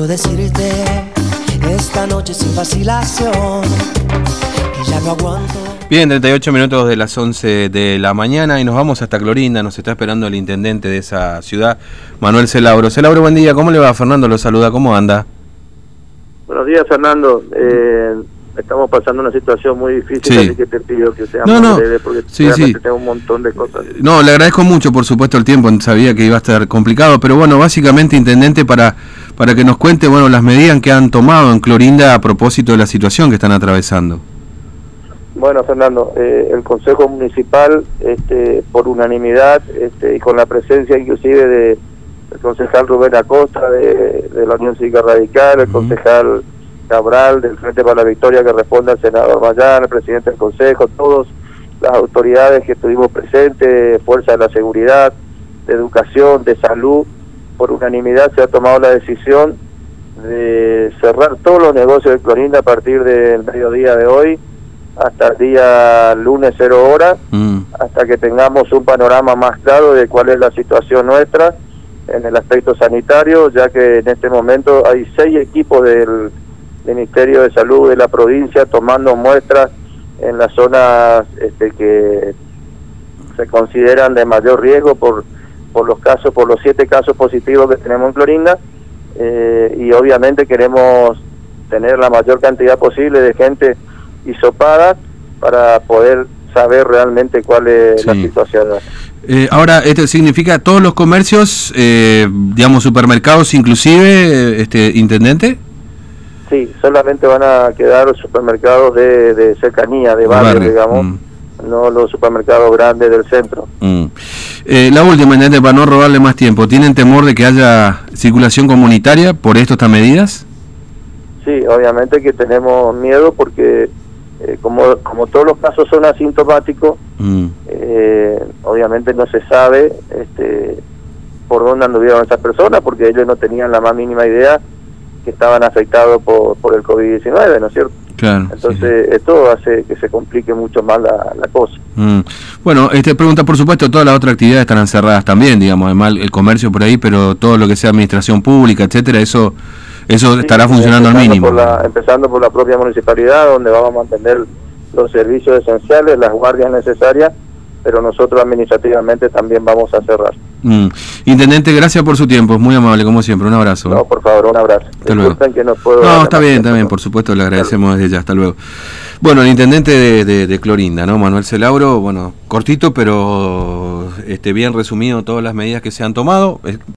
decirte esta noche sin vacilación que ya no aguanto. Bien, 38 minutos de las 11 de la mañana y nos vamos hasta Clorinda. Nos está esperando el intendente de esa ciudad, Manuel Celauro. Celauro, buen día. ¿Cómo le va? Fernando lo saluda. ¿Cómo anda? Buenos días, Fernando. Eh, estamos pasando una situación muy difícil, Sí. así que te pido que seamos No, no. breves porque Sí, sí. tengo un montón de cosas. No, le agradezco mucho, por supuesto, el tiempo. Sabía que iba a estar complicado, pero bueno, básicamente, intendente, para, para que nos cuente, bueno, las medidas que han tomado en Clorinda a propósito de la situación que están atravesando. Bueno, Fernando, eh, el Consejo Municipal, este, por unanimidad este, y con la presencia inclusive de el concejal Rubén Acosta de, de la Unión Cívica Radical, el Ujú. concejal Cabral del Frente para la Victoria que responde al senador Mayán, el presidente del Consejo, todos las autoridades que estuvimos presentes, Fuerza de la Seguridad, de Educación, de Salud, por unanimidad se ha tomado la decisión de cerrar todos los negocios de Clorinda a partir del mediodía de hoy hasta el día lunes cero hora, Mm, hasta que tengamos un panorama más claro de cuál es la situación nuestra en el aspecto sanitario, ya que en este momento hay seis equipos del Ministerio de Salud de la provincia tomando muestras en las zonas este, que se consideran de mayor riesgo por, por los casos, por los siete casos positivos que tenemos en Clorinda, eh, y obviamente queremos tener la mayor cantidad posible de gente hisopada para poder saber realmente cuál es la situación. Eh, ahora, ¿esto significa todos los comercios, eh, digamos, supermercados inclusive, eh, este intendente? Sí, solamente van a quedar supermercados de, de cercanía, de barrio, Barrio, digamos, mm. no los supermercados grandes del centro. Mm. Eh, la última, para no robarle más tiempo, ¿tienen temor de que haya circulación comunitaria por esto, estas medidas? Sí, obviamente que tenemos miedo porque eh, como, como todos los casos son asintomáticos, Mm, eh, obviamente no se sabe este, por dónde anduvieron esas personas porque ellos no tenían la más mínima idea que estaban afectados por, por el COVID-19, ¿no es cierto? claro. sí. Entonces esto hace que se complique mucho más la, la cosa. Mm. Bueno, este pregunta, por supuesto, todas las otras actividades están cerradas también, digamos, además el comercio por ahí, pero todo lo que sea administración pública, etcétera, eso eso estará funcionando al mínimo. por la- empezando por la propia municipalidad, donde vamos a mantener los servicios esenciales, las guardias necesarias, pero nosotros administrativamente también vamos a cerrar. Mm. Intendente, gracias por su tiempo, es muy amable, como siempre, un abrazo. No, por favor, un abrazo. Hasta luego. Disculpen que no puedo... No, darle está bien, está bien, por supuesto, le agradecemos desde ya, hasta luego. Bueno, el intendente de, de- de Clorinda, ¿no? Manuel Celauro, bueno, cortito, pero este, bien resumido todas las medidas que se han tomado.